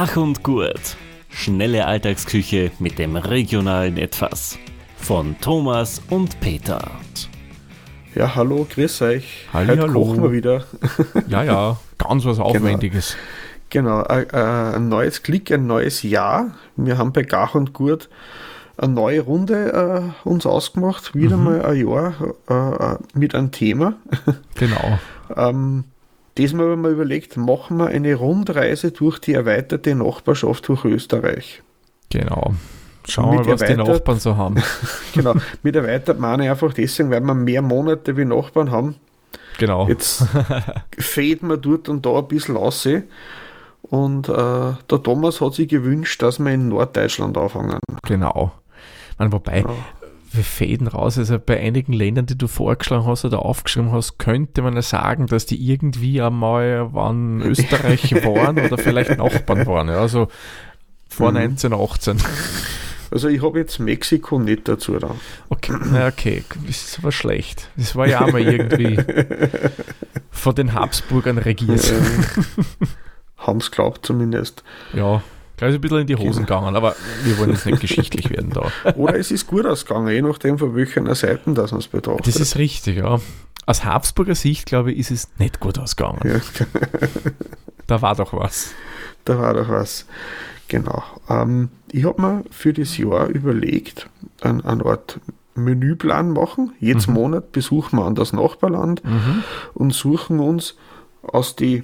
Gach und Gurt. Schnelle Alltagsküche mit dem regionalen Etwas. Von Thomas und Peter. Ja, hallo, grüß euch. Halli, Heute hallo. kochen wir wieder. Ja, ja, ganz was Aufwendiges. Genau, äh, ein neues Klick, ein neues Jahr. Wir haben bei Gach und Gurt eine neue Runde äh, uns ausgemacht. Wieder Mhm. mal ein Jahr äh, äh, mit einem Thema. Genau. ähm, diesmal haben wir überlegt, machen wir eine Rundreise durch die erweiterte Nachbarschaft durch Österreich. Genau. Schauen wir mal, was die Nachbarn so haben. Genau, mit erweitert meine ich einfach deswegen, weil wir mehr Monate wie Nachbarn haben. Genau. Jetzt fäden wir dort und da ein bisschen aus. Und äh, der Thomas hat sich gewünscht, dass wir in Norddeutschland anfangen. Genau. Man, wobei, Ja. Wir fäden raus. Also bei einigen Ländern, die du vorgeschlagen hast oder aufgeschrieben hast, könnte man ja sagen, dass die irgendwie einmal wann Österreich waren oder vielleicht Nachbarn waren. Ja, also vor Mhm. 1918. Also ich habe jetzt Mexiko nicht dazu da. Okay, na okay, das ist aber schlecht. Das war ja auch mal irgendwie von den Habsburgern regiert. Haben es glaubt zumindest. Ja, gleich ein bisschen in die Hosen gegangen, aber wir wollen jetzt nicht geschichtlich werden da. Oder es ist gut ausgegangen, je nachdem von welcher Seite das es betrachtet. Das ist richtig, ja. Aus Habsburger Sicht, glaube ich, ist es nicht gut ausgegangen. ja, Da war doch was. da war doch was. Genau. Ähm, ich habe mir für das Jahr überlegt, ein, eine Art Menüplan machen. Jedes Mhm. Monat besuchen wir an das Nachbarland und suchen uns aus die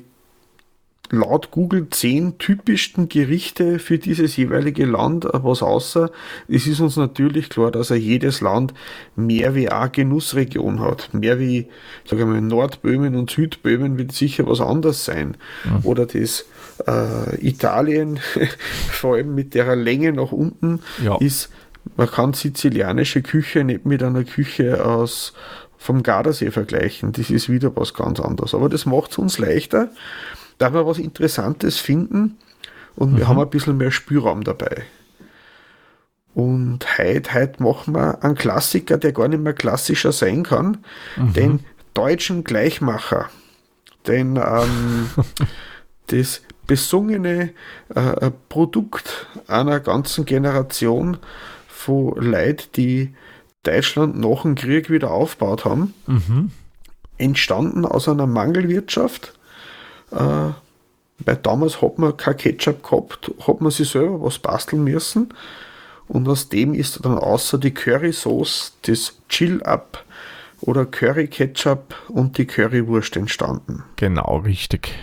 laut Google zehn typischsten Gerichte für dieses jeweilige Land äh, was außer. Es ist uns natürlich klar, dass er jedes Land mehr wie eine Genussregion hat. Mehr wie, sage ich mal, Nordböhmen und Südböhmen wird sicher was anderes sein. Oder das äh, Italien, vor allem mit der Länge nach unten, Ja. ist, man kann sizilianische Küche nicht mit einer Küche aus vom Gardasee vergleichen. Das ist wieder was ganz anderes. Aber das macht es uns leichter, da wir was Interessantes finden und wir haben ein bisschen mehr Spielraum dabei. Und heute, heute machen wir einen Klassiker, der gar nicht mehr klassischer sein kann, den deutschen Gleichmacher. Den ähm, das besungene äh, Produkt einer ganzen Generation von Leuten, die Deutschland nach dem Krieg wieder aufgebaut haben, Mhm. entstanden aus einer Mangelwirtschaft. Äh, weil damals hat man kein Ketchup gehabt, hat man sich selber was basteln müssen. Und aus dem ist dann außer die Curry-Sauce das Chill-Up oder Curry-Ketchup und die Currywurst entstanden. Genau, richtig.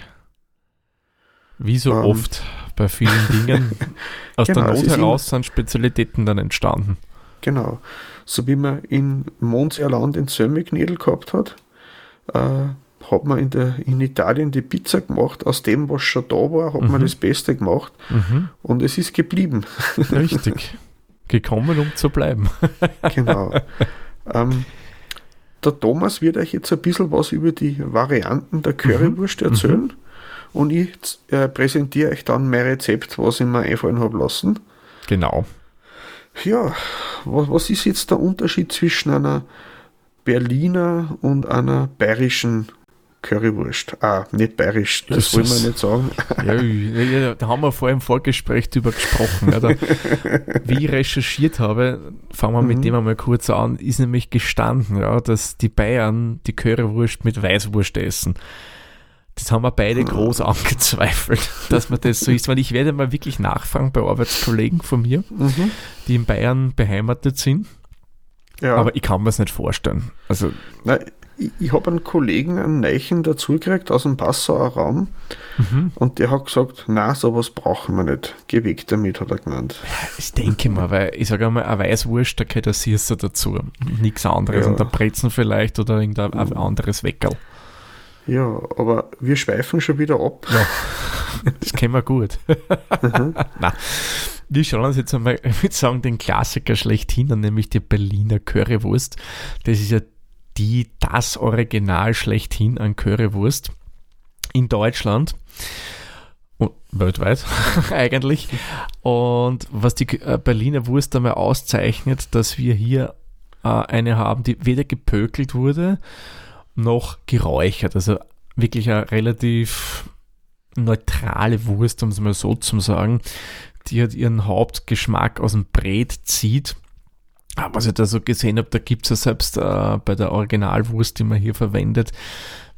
Wie so Ähm. oft bei vielen Dingen. Aus Genau, der Not heraus sind Spezialitäten dann entstanden. Genau. So wie man in Mondseerland in Sömmigknädel gehabt hat, äh, hat man in, der, in Italien die Pizza gemacht. Aus dem, was schon da war, hat man Mhm. das Beste gemacht. Mhm. Und es ist geblieben. Richtig. Gekommen, um zu bleiben. genau. ähm, der Thomas wird euch jetzt ein bisschen was über die Varianten der Currywurst erzählen. Und ich äh, präsentiere euch dann mein Rezept, was ich mir einfallen habe lassen. Genau. Ja, was, was ist jetzt der Unterschied zwischen einer Berliner und einer bayerischen Currywurst? Ah, nicht bayerisch, das, Das wollen wir nicht sagen. Ja, ja, da haben wir vor im Vorgespräch drüber gesprochen. Da, wie ich recherchiert habe, fangen wir Mhm. mit dem einmal kurz an, ist nämlich gestanden, ja, dass die Bayern die Currywurst mit Weißwurst essen. Das haben wir beide Mhm. groß angezweifelt, dass man das so ist. Weil ich werde mal wirklich nachfragen bei Arbeitskollegen von mir, Mhm. die in Bayern beheimatet sind, Ja, aber ich kann mir es nicht vorstellen. Also, na, ich, ich habe einen Kollegen, einen Neichen dazugekriegt aus dem Passauer Raum mhm. und der hat gesagt, na, sowas brauchen wir nicht. Geh weg damit, hat er genannt. ich denke mal, weil ich sage einmal, eine Weißwurst, da gehört ein Sirser dazu. Nichts anderes. Ja. Und der Brezen vielleicht oder irgendein ein anderes Weckerl. Ja, aber wir schweifen schon wieder ab. Das kennen wir gut. Na, wir schauen uns jetzt einmal, ich würde sagen, den Klassiker schlechthin nämlich die Berliner Currywurst. Das ist ja die, das Original schlechthin an Currywurst in Deutschland. Und weltweit eigentlich. Und was die äh, Berliner Wurst einmal auszeichnet, dass wir hier äh, eine haben, die weder gepökelt wurde, noch geräuchert. Also wirklich ein relativ neutrale Wurst, um es mal so zu sagen, die halt ihren Hauptgeschmack aus dem Brät zieht. Aber was ich da so gesehen habe, da gibt es ja selbst äh, bei der Originalwurst, die man hier verwendet,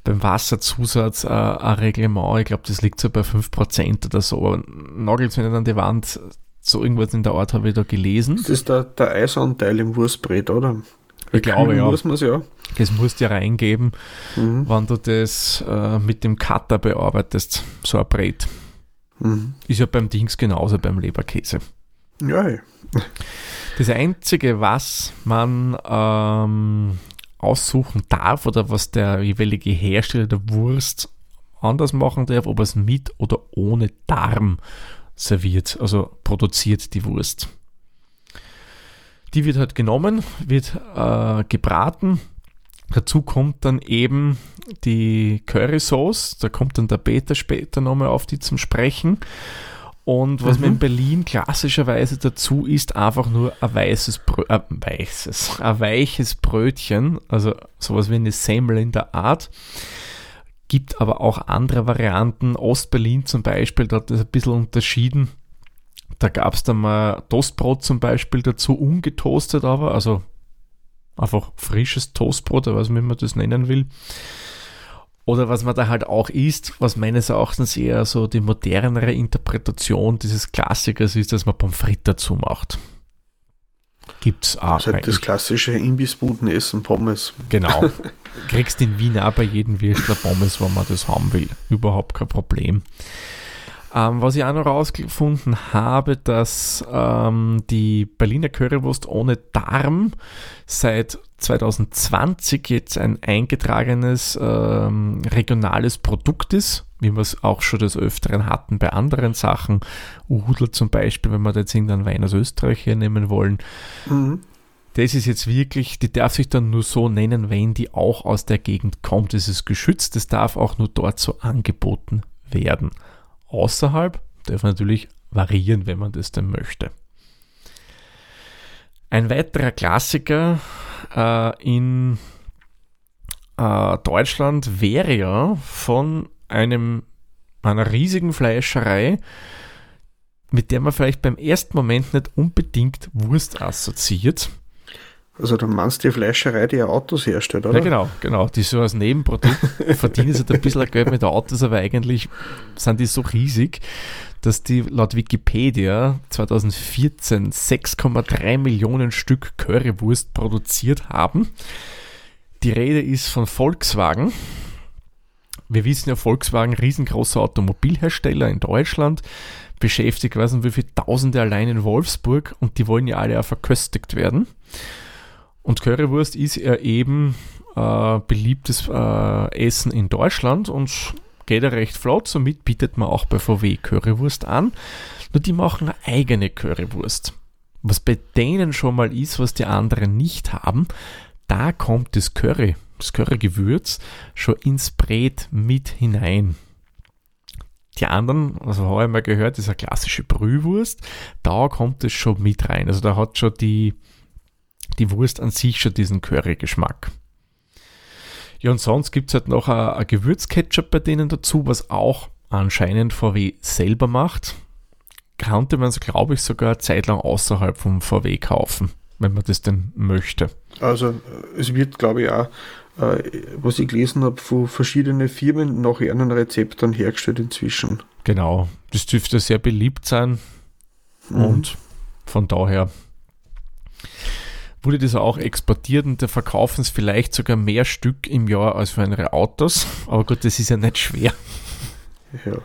beim Wasserzusatz äh, ein Reglement. Ich glaube, das liegt so bei 5% oder so. Nagelt es mir nicht an die Wand. So irgendwas in der Art habe ich da gelesen. Das ist der, der Eisanteil im Wurstbrät, oder? Ich glaube, ja. Muss man's ja. Das musst du ja reingeben, mhm. wenn du das äh, mit dem Cutter bearbeitest, so ein Brät. Mhm. Ist ja beim Dings genauso beim Leberkäse. Ja. Das Einzige, was man ähm, aussuchen darf oder was der jeweilige Hersteller der Wurst anders machen darf, ob es mit oder ohne Darm serviert, also produziert die Wurst. Die wird halt genommen, wird äh, gebraten. Dazu kommt dann eben die Curry Sauce. Da kommt dann der Peter später nochmal auf die zum Sprechen. Und was mhm. man in Berlin klassischerweise dazu ist, einfach nur ein weißes, Brö äh, weißes, ein weiches Brötchen, also sowas wie eine Semmel in der Art. Gibt aber auch andere Varianten. Ostberlin zum Beispiel, da hat das ein bisschen unterschieden. Da gab es dann mal Toastbrot zum Beispiel dazu, ungetoastet aber, also einfach frisches Toastbrot, oder was man das nennen will. Oder was man da halt auch isst, was meines Erachtens eher so die modernere Interpretation dieses Klassikers ist, dass man Pommes frites dazu macht. Gibt's auch. Also das klassische Imbissbudenessen Pommes. Genau. Kriegst in Wien auch bei jedem Würstler Pommes, wenn man das haben will. Überhaupt kein Problem. Ähm, was ich auch noch rausgefunden habe, dass ähm, die Berliner Currywurst ohne Darm seit 2020 jetzt ein eingetragenes ähm, regionales Produkt ist, wie wir es auch schon des Öfteren hatten bei anderen Sachen. Udel zum Beispiel, wenn wir da jetzt irgendeinen Wein aus Österreich hier nehmen wollen. Mhm. Das ist jetzt wirklich, die darf sich dann nur so nennen, wenn die auch aus der Gegend kommt. Es ist geschützt, es darf auch nur dort so angeboten werden außerhalb darf natürlich variieren, wenn man das denn möchte. Ein weiterer Klassiker äh, in äh, Deutschland wäre ja von einem, einer riesigen Fleischerei, mit der man vielleicht beim ersten Moment nicht unbedingt Wurst assoziiert. Also du meinst die Fleischerei, die ja Autos herstellt, oder? Ja, genau, genau. Die so als Nebenprodukt verdienen sie ein bisschen Geld mit Autos, aber eigentlich sind die so riesig, dass die laut Wikipedia 2014 6,3 Millionen Stück Currywurst produziert haben. Die Rede ist von Volkswagen. Wir wissen ja, Volkswagen, riesengroßer Automobilhersteller in Deutschland, beschäftigt, weiß nicht wie viele Tausende allein in Wolfsburg und die wollen ja alle auch verköstigt werden. Und Currywurst ist ja eben äh, beliebtes äh, Essen in Deutschland und geht ja recht flott. Somit bietet man auch bei VW Currywurst an. Nur die machen eine eigene Currywurst. Was bei denen schon mal ist, was die anderen nicht haben, da kommt das Curry, das Currygewürz schon ins Brät mit hinein. Die anderen, also habe ich mal gehört, ist eine klassische Brühwurst. Da kommt es schon mit rein. Also da hat schon die, die Wurst an sich schon diesen Curry-Geschmack. Ja, und sonst gibt es halt noch ein, Gewürzketchup bei denen dazu, was auch anscheinend VW selber macht. Konnte man es, glaube ich, sogar eine Zeit lang außerhalb vom VW kaufen, wenn man das denn möchte. Also es wird, glaube ich, auch, äh, was ich gelesen habe, von verschiedenen Firmen nach ihren Rezepten hergestellt inzwischen. Genau, das dürfte sehr beliebt sein mhm. und von daher wurde das auch exportiert und da verkaufen es vielleicht sogar mehr Stück im Jahr als für andere Autos. Aber gut, das ist ja nicht schwer. Ja,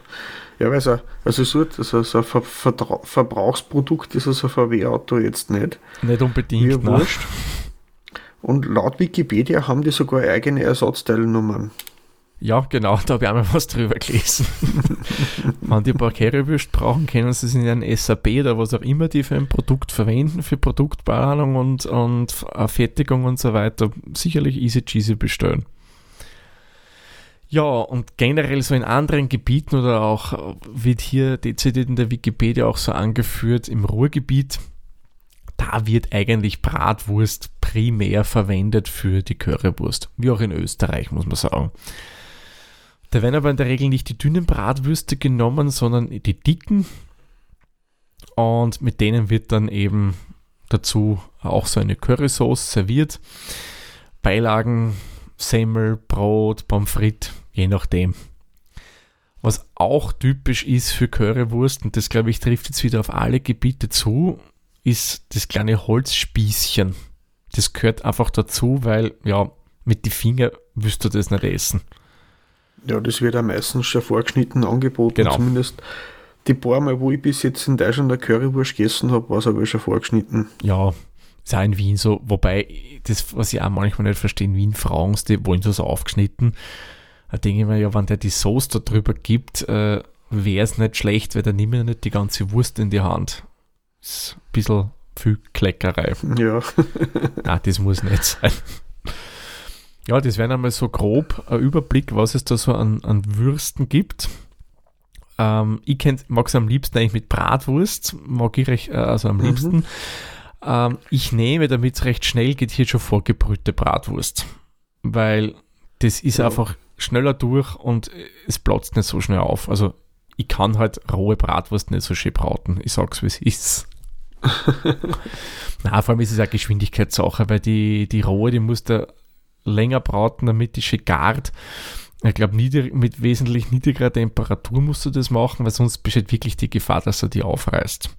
ja weil so, also so, also so ein Ver Ver Verbrauchsprodukt ist also ein VW-Auto jetzt nicht. Nicht unbedingt. Mir wurscht. Und laut Wikipedia haben die sogar eigene Ersatzteilnummern. Ja, genau, da habe ich auch mal was drüber gelesen. Wenn die ein paar Currywürst brauchen, können sie es in ein SAP oder was auch immer die für ein Produkt verwenden, für Produktplanung und, und Fertigung und so weiter, sicherlich easy cheesy bestellen. Ja, und generell so in anderen Gebieten oder auch wird hier dezidiert in der Wikipedia auch so angeführt, im Ruhrgebiet, da wird eigentlich Bratwurst primär verwendet für die Currywurst, wie auch in Österreich, muss man sagen. Da werden aber in der Regel nicht die dünnen Bratwürste genommen, sondern die dicken. Und mit denen wird dann eben dazu auch so eine Currysauce serviert. Beilagen, Semmel, Brot, Pommes frites, je nachdem. Was auch typisch ist für Currywurst, und das glaube ich trifft jetzt wieder auf alle Gebiete zu, ist das kleine Holzspießchen. Das gehört einfach dazu, weil ja, mit den Fingern wirst du das nicht essen. Ja, das wird am meistens schon vorgeschnitten angeboten. Genau. Zumindest die paar Mal, wo ich bis jetzt in Deutschland eine Currywurst gegessen habe, war es aber schon vorgeschnitten. Ja, ist auch in Wien so. Wobei, das, was ich auch manchmal nicht verstehe, in Wien fragen die wollen so aufgeschnitten. Da denke ich mir, ja, wenn der die Soße da drüber gibt, äh, wäre es nicht schlecht, weil dann nimmt er nicht die ganze Wurst in die Hand. Ist ein bisschen viel Kleckerei. Ja. Nein, das muss nicht sein. Ja, das wäre einmal so grob ein Überblick, was es da so an, an Würsten gibt. Ähm, ich mag es am liebsten eigentlich mit Bratwurst, mag ich recht, äh, also am mhm. liebsten. Ähm, ich nehme, damit es recht schnell geht, hier schon vorgebrühte Bratwurst, weil das ist ja. einfach schneller durch und es platzt nicht so schnell auf. Also ich kann halt rohe Bratwurst nicht so schön braten. Ich sag's, wie es ist. Na, vor allem ist es eine Geschwindigkeitssache, weil die, die rohe, die muss da länger braten, damit die schön gart. Ich glaube, mit wesentlich niedrigerer Temperatur musst du das machen, weil sonst besteht wirklich die Gefahr, dass er die aufreißt.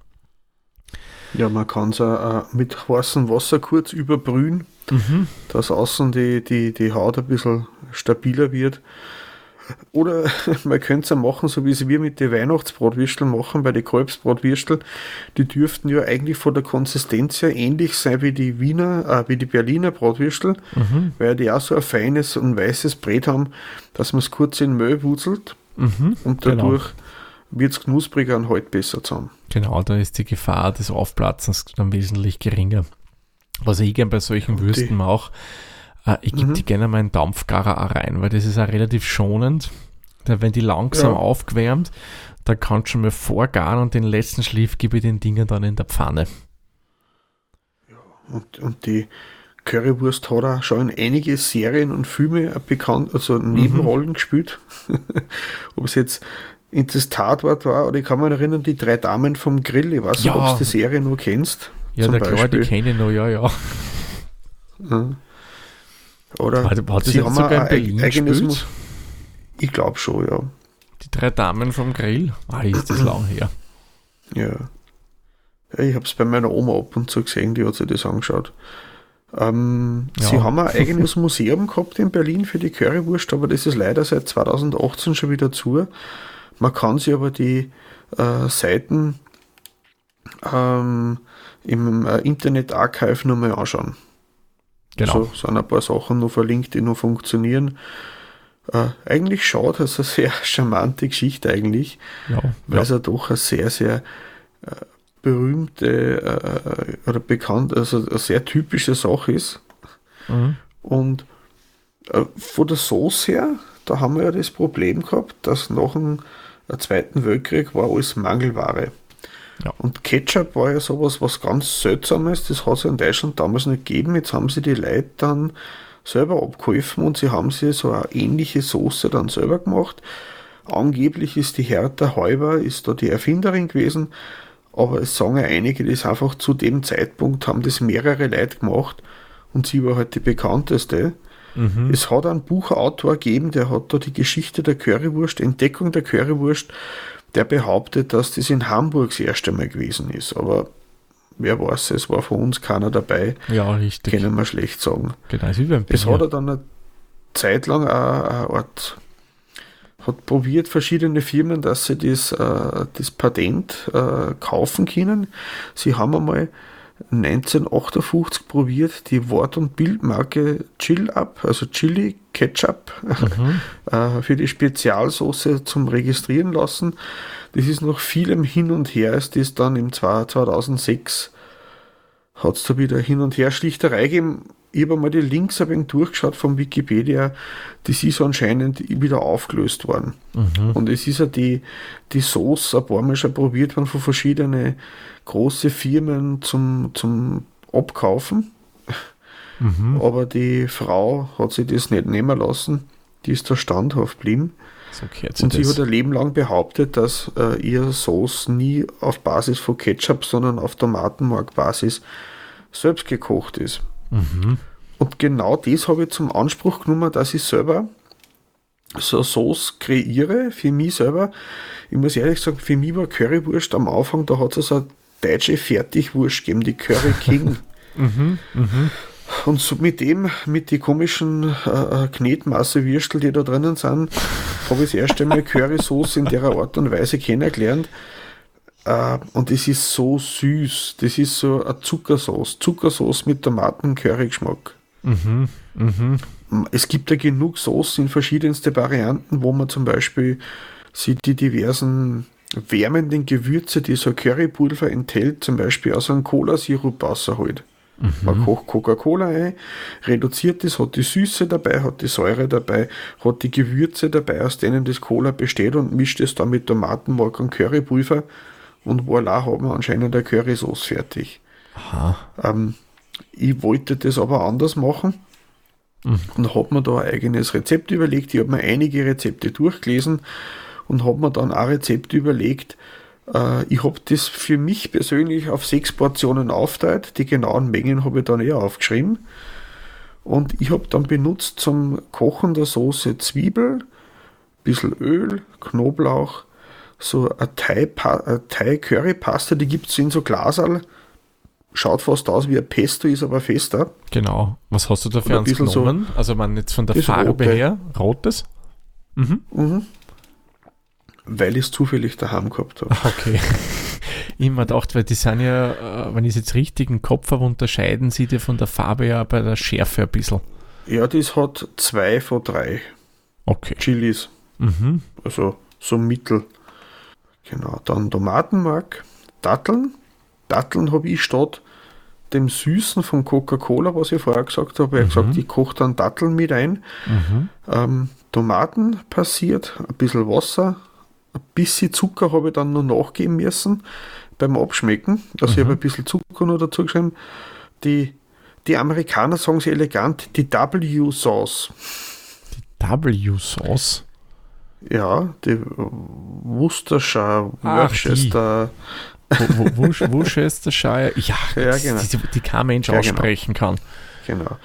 Ja, man kann es auch mit heißem Wasser kurz überbrühen, mhm. dass außen die, die, die Haut ein bisschen stabiler wird. Oder man könnte es auch machen, so wie es wir mit den Weihnachtsbratwürsteln machen, bei den Kalbsbratwürstel. Die dürften ja eigentlich von der Konsistenz her ähnlich sein wie die Wiener, äh, wie die Berliner Bratwürstel, mhm. weil die auch so ein feines und weißes Brät haben, dass man es kurz in Mehl wurzelt mhm. und genau. dadurch genau. wird es knuspriger und halt besser zusammen. Genau, da ist die Gefahr des Aufplatzens dann wesentlich geringer. Was ich gerne bei solchen Würsten mache, äh, ich gebe mhm. die gerne mal einen Dampfgarer rein, weil das ist auch relativ schonend. Da, wenn die langsam ja. aufgewärmt, dann kannst du schon mal vorgaren und den letzten Schliff gebe ich den Dingen dann in der Pfanne. Und, und die Currywurst hat auch schon in einige Serien und Filme bekannt, also Nebenrollen mhm. gespielt. Ob es jetzt in das Tatwort war, oder ich kann mich erinnern, die drei Damen vom Grill, ich weiß nicht, ob du die Serie noch kennst. Ja, der klar, die kenne ich noch, ja, ja. ja. Oder hat, hat sie haben sogar in Berlin eigenes Ich glaube schon, ja. Die drei Damen vom Grill? Ah, ist das lang her. Ja. ja ich habe es bei meiner Oma ab und zu gesehen, die hat sich das angeschaut. Ähm, ja. Sie haben ein eigenes Museum gehabt in Berlin für die Currywurst, aber das ist leider seit 2018 schon wieder zu. Man kann sich aber die äh, Seiten ähm, im äh, Internet Archive nochmal anschauen. Genau. Also sind ein paar Sachen noch verlinkt, die noch funktionieren. Äh, eigentlich schaut es eine sehr charmante Geschichte eigentlich, ja, weil ja. es ja doch eine sehr, sehr äh, berühmte äh, oder bekannt, also eine sehr typische Sache ist. Mhm. Und äh, von der Sauce her, da haben wir ja das Problem gehabt, dass nach dem Zweiten Weltkrieg war alles Mangelware. Ja. Und Ketchup war ja sowas, was ganz Seltsames, das hat es in Deutschland damals nicht gegeben. Jetzt haben sie die Leute dann selber abgeholfen und sie haben sich so eine ähnliche Soße dann selber gemacht. Angeblich ist die Hertha Heuber, ist da die Erfinderin gewesen, aber es sagen ja einige, dass einfach zu dem Zeitpunkt haben das mehrere Leute gemacht und sie war halt die bekannteste. Mhm. Es hat einen Buchautor gegeben, der hat da die Geschichte der Currywurst, Entdeckung der Currywurst der behauptet, dass das in Hamburg das erste Mal gewesen ist. Aber wer weiß, es war von uns keiner dabei. Ja, richtig. Können wir schlecht sagen. Genau, es hat er dann eine Zeit lang eine Art hat probiert, verschiedene Firmen, dass sie das, äh, das Patent äh, kaufen können. Sie haben einmal 1958 probiert, die Wort- und Bildmarke Chill Up, also Chili Ketchup, mhm. Äh, für die Spezialsoße zum Registrieren lassen. Das ist noch vielem hin und her, ist das dann im 2006 hat es da wieder hin und her Schlichterei gegeben. Ich habe mal die Links ein wenig durchgeschaut von Wikipedia, das ist anscheinend wieder aufgelöst worden. Mhm. Und es ist ja die, die Sauce ein paar Mal schon probiert worden von verschiedenen große Firmen zum, zum Abkaufen. Mhm. Aber die Frau hat sich das nicht nehmen lassen. Die ist da standhaft geblieben. So Und sie das. hat ein Leben lang behauptet, dass äh, ihr Sauce nie auf Basis von Ketchup, sondern auf Tomatenmark-Basis selbst gekocht ist. Mhm. Und genau das habe ich zum Anspruch genommen, dass ich selber so eine Sauce kreiere, für mich selber. Ich muss ehrlich sagen, für mich war Currywurst am Anfang, da hat es so eine deutsche Fertigwurst gegeben, die Curry King. Und so mit dem, mit die komischen äh, äh, Knetmasse-Würstel, die da drinnen sind, habe ich das erste Mal Currysoße in der Art und Weise kennengelernt. Äh, und es ist so süß. Das ist so eine Zuckersauce. Zuckersauce mit Tomaten-Curry-Geschmack. Es gibt ja genug Soßen in verschiedenste Varianten, wo man zum Beispiel sie die diversen wärmenden Gewürze, die so Currypulver enthält, zum Beispiel aus einem Cola-Sirup rausholt. Man kocht Coca-Cola ein, reduziert das, hat die Süße dabei, hat die Säure dabei, hat die Gewürze dabei, aus denen das Cola besteht und mischt es dann mit Tomatenmark und Currypulver und voilà, haben wir anscheinend eine Currysauce fertig. Ähm, ich wollte das aber anders machen und habe mir da ein eigenes Rezept überlegt. Ich habe mir einige Rezepte durchgelesen und habe mir dann ein Rezept überlegt. Äh, ich habe das für mich persönlich auf sechs Portionen aufteilt. Die genauen Mengen habe ich dann eher aufgeschrieben. Und ich habe dann benutzt zum Kochen der Soße Zwiebel, bisschen Öl, Knoblauch, so eine eine Thai-Curry-Paste, die gibt es in so Glasal. Schaut fast aus wie ein Pesto, ist aber fester. Genau. Was hast du da für ein eins bisschen so- genommen? also man jetzt von der Farbe Rote. her, rotes? Weil ich es zufällig daheim gehabt habe. Okay. Immer gedacht, weil die sind ja, äh, wenn ich es jetzt richtig im Kopf habe, unterscheiden sie dir von der Farbe ja bei der Schärfe ein bisschen. Ja, das hat zwei von drei Okay. Chilis. Mhm. Also so mittel. Genau, dann Tomatenmark, Datteln. Datteln habe ich statt dem Süßen von Coca-Cola, was ich vorher gesagt habe, ich gesagt, ich koche dann Datteln mit ein. Ähm, Tomaten passiert, ein bisschen Wasser, ein bisschen Zucker habe ich dann noch nachgeben müssen beim Abschmecken. Also ich habe ein bisschen Zucker noch dazu geschrieben. Die, die Amerikaner sagen sie elegant, die W-Sauce. W-Sauce. Ja, die Worcestershire, Ach, Worcester, Worcestershire. Ja, Ja, genau. die, die kein Mensch Ja, genau. aussprechen kann. genau.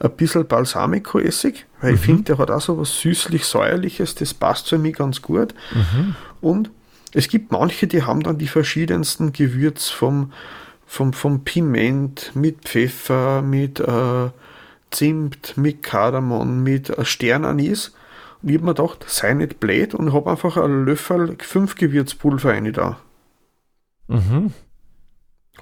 Ein bisschen Balsamico-Essig, weil ich finde, der hat auch so was süßlich-säuerliches, das passt für mich ganz gut. Und es gibt manche, die haben dann die verschiedensten Gewürz vom, vom, vom Piment mit Pfeffer, mit äh, Zimt, mit Kardamom, mit äh, Sternanis. Und ich habe mir gedacht, sei nicht blöd und habe einfach einen Löffel fünf Gewürzpulver rein da. Mhm.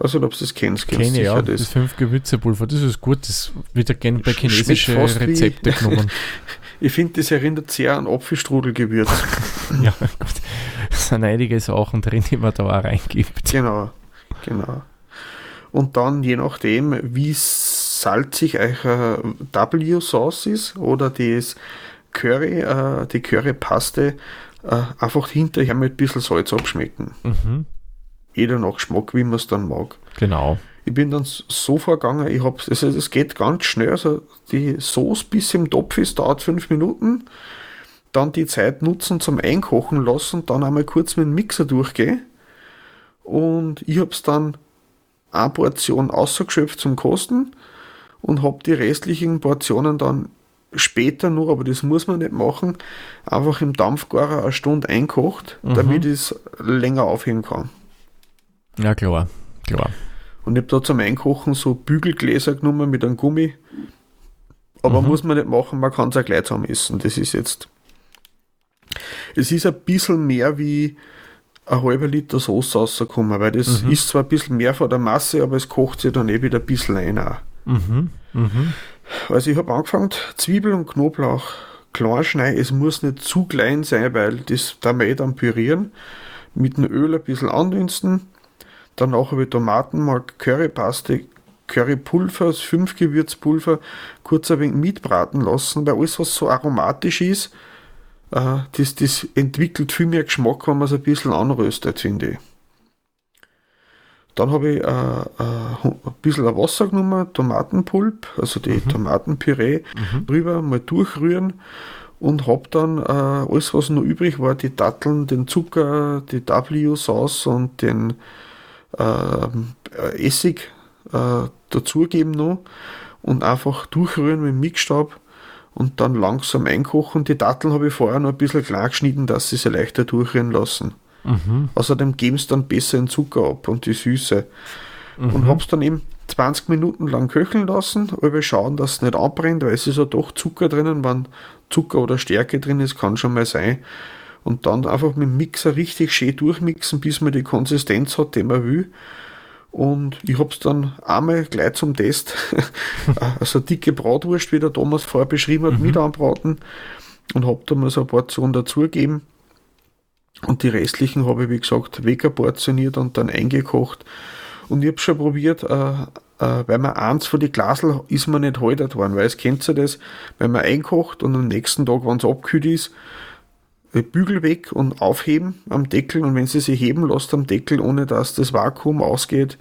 Also, ob du das kennst, kennst Kenne sicher ja, das das. fünf Gewürzepulver, das ist gut, das wird ja gerne bei chinesischen fast wie- Rezepte genommen. Ich finde, das erinnert sehr an Apfelstrudelgewürz. ja, gut. Es sind einige Sachen drin, die man da auch reingibt. genau, genau. Und dann, je nachdem, wie salzig euer W-Sauce ist oder das Curry, äh, die Currypaste, äh, einfach hinterher mit ein bisschen Salz abschmecken. Mhm. Jeder nach Geschmack, wie man es dann mag. Genau. Ich bin dann so vorgegangen, ich habe also es geht ganz schnell, also die Sauce bis im Topf ist, dauert fünf Minuten. Dann die Zeit nutzen zum Einkochen lassen, dann einmal kurz mit dem Mixer durchgehen. Und ich habe es dann eine Portion ausgeschöpft zum Kosten und habe die restlichen Portionen dann später noch, aber das muss man nicht machen, einfach im Dampfgarer eine Stunde einkocht, damit ich es länger aufheben kann. Ja, klar. Klar. Und ich habe da zum Einkochen so Bügelgläser genommen mit einem Gummi. Aber muss man nicht machen, man kann es auch gleich zusammen essen. Das ist jetzt. Es ist ein bisschen mehr wie ein halber Liter Sauce rausgekommen, weil das ist zwar ein bisschen mehr von der Masse, aber es kocht sich dann eh wieder ein bisschen ein. Auch. Mhm. Mhm. Also ich habe angefangen, Zwiebel und Knoblauch klein schneiden. Es muss nicht zu klein sein, weil das da wir eh dann pürieren. Mit dem Öl ein bisschen andünsten. Danach habe ich Tomatenmark, Currypaste, Currypulver, das fünf Gewürzpulver, kurz ein wenig mitbraten lassen, weil alles, was so aromatisch ist, äh, das, das entwickelt viel mehr Geschmack, wenn man es ein bisschen anröstet, finde ich. Dann habe ich äh, äh, ein bisschen Wasser genommen, Tomatenpulp, also die Tomatenpüree, drüber mal durchrühren und habe dann äh, alles, was noch übrig war, die Datteln, den Zucker, die W-Sauce und den äh, Essig äh, dazugeben noch und einfach durchrühren mit dem Mixstab und dann langsam einkochen. Die Datteln habe ich vorher noch ein bisschen klein geschnitten, dass sie sie leichter durchrühren lassen. Mhm. Außerdem geben sie dann besser den Zucker ab und die Süße. Mhm. Und habe es dann eben 20 Minuten lang köcheln lassen, aber schauen, dass es nicht abbrennt, weil es ist ja doch Zucker drinnen, wenn Zucker oder Stärke drin ist, kann schon mal sein. Und dann einfach mit dem Mixer richtig schön durchmixen, bis man die Konsistenz hat, die man will. Und ich habe es dann einmal gleich zum Test, also dicke Bratwurst, wie der Thomas vorher beschrieben hat, mhm. mit anbraten und habe da mal so eine Portion dazugegeben. Und die restlichen habe ich, wie gesagt, wegportioniert und dann eingekocht. Und ich habe schon probiert, äh, äh, weil man eins von den Glasel ist man nicht haltet worden, weil es kennt ihr das, wenn man einkocht und am nächsten Tag, wenn es abgekühlt ist, Bügel weg und aufheben am Deckel und wenn sie sich heben lässt am Deckel, ohne dass das Vakuum ausgeht,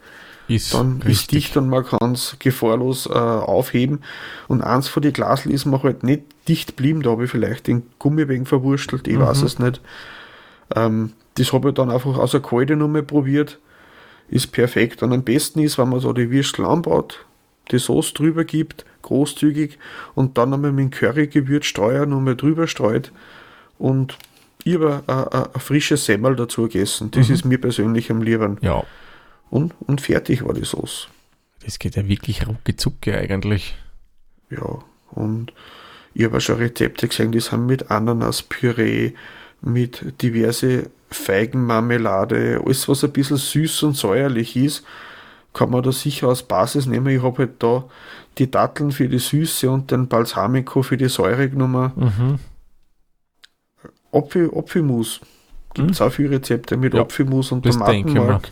ist dann richtig. ist dicht und man kann es gefahrlos äh, aufheben. Und eins von den Glasel ist mir halt nicht dicht blieben, da habe ich vielleicht den Gummi wegen verwurstelt, ich mhm. weiß es nicht. Ähm, das habe ich dann einfach aus der Kalte nochmal probiert ist perfekt. Und am besten ist, wenn man so die Würstel anbaut, die Sauce drüber gibt, großzügig und dann nochmal mit dem Currygewürzstreuer nochmal drüber streut und über ein frisches Semmel dazu gegessen. Das mhm. ist mir persönlich am liebsten. Ja. Und, und fertig war die Sauce. Das geht ja wirklich rucki eigentlich. Ja, und ich habe schon Rezepte gesehen, die sind mit Ananaspüree, mit diverse Feigenmarmelade, alles was ein bisschen süß und säuerlich ist, kann man da sicher als Basis nehmen. Ich habe halt da die Datteln für die Süße und den Balsamico für die Säure genommen. Mhm. Apfel, Apfelmus. Gibt es mhm. auch viele Rezepte mit ja, Apfelmus und Tomatenmark.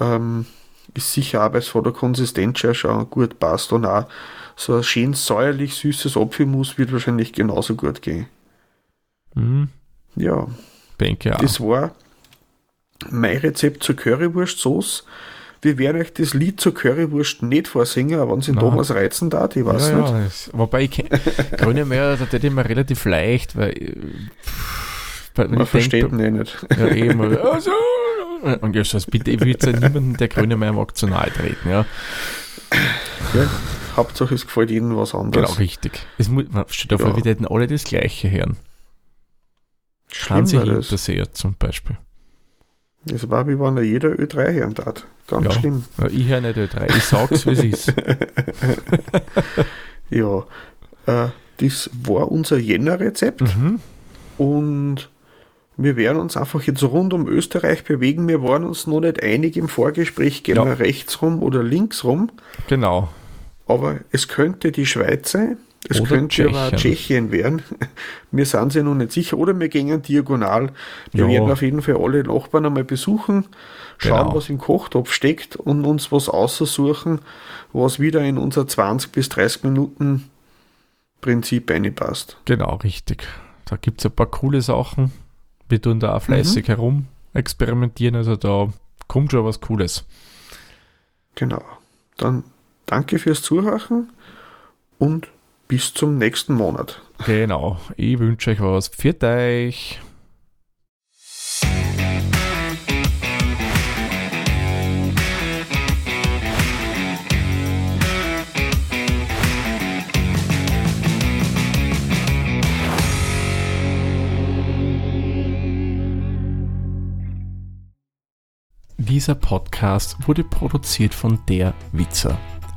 Ähm, ist sicher auch, weil es von der Konsistenz her schon gut passt und auch so ein schön säuerlich süßes Apfelmus wird wahrscheinlich genauso gut gehen. Mhm. Ja. Denke auch. Das war mein Rezept zur Currywurst-Sauce. Wir werden euch das Lied zur Currywurst nicht vorsingen, aber wenn sie Thomas reizen da, ich weiß ja, nicht. Ja, das, wobei ich Grüne Meer, da tät immer relativ leicht, weil pff, man versteht ihn eh nicht. Ja, eben. Also, und ja, das bitte, ich will jetzt ja niemanden, der Grüne Meer mag, zu nahe treten, ja. ja. Hauptsache es gefällt ihnen was anderes. Genau, richtig. Es muss, steht davor, ja. wir hätten alle das Gleiche hören. Hansi Hinterseher zum Beispiel. Das war wie wenn er jeder Ö3 hören tat. Ganz ja, schlimm. Ja, ich höre nicht Ö3, ich sag's, wie es ist. ja, äh, das war unser Jänner-Rezept. Mhm. Und wir werden uns einfach jetzt rund um Österreich bewegen. Wir waren uns noch nicht einig im Vorgespräch, gehen ja. wir rechts rum oder links rum. Genau. Aber es könnte die Schweiz sein. Es könnte Tschechien. aber Tschechien werden. Wir sind sie noch nicht sicher. Oder wir gehen diagonal. Wir ja. werden auf jeden Fall alle Nachbarn einmal besuchen, schauen, genau. was im Kochtopf steckt und uns was aussuchen, was wieder in unser 20 bis 30 Minuten Prinzip reinpasst. Genau, richtig. Da gibt es ein paar coole Sachen. Wir tun da auch fleißig mhm. herum experimentieren. Also da kommt schon was Cooles. Genau. Dann danke fürs Zuhören und bis zum nächsten Monat. Genau. Ich wünsche euch was. Pfiat euch. Dieser Podcast wurde produziert von Der Witzer.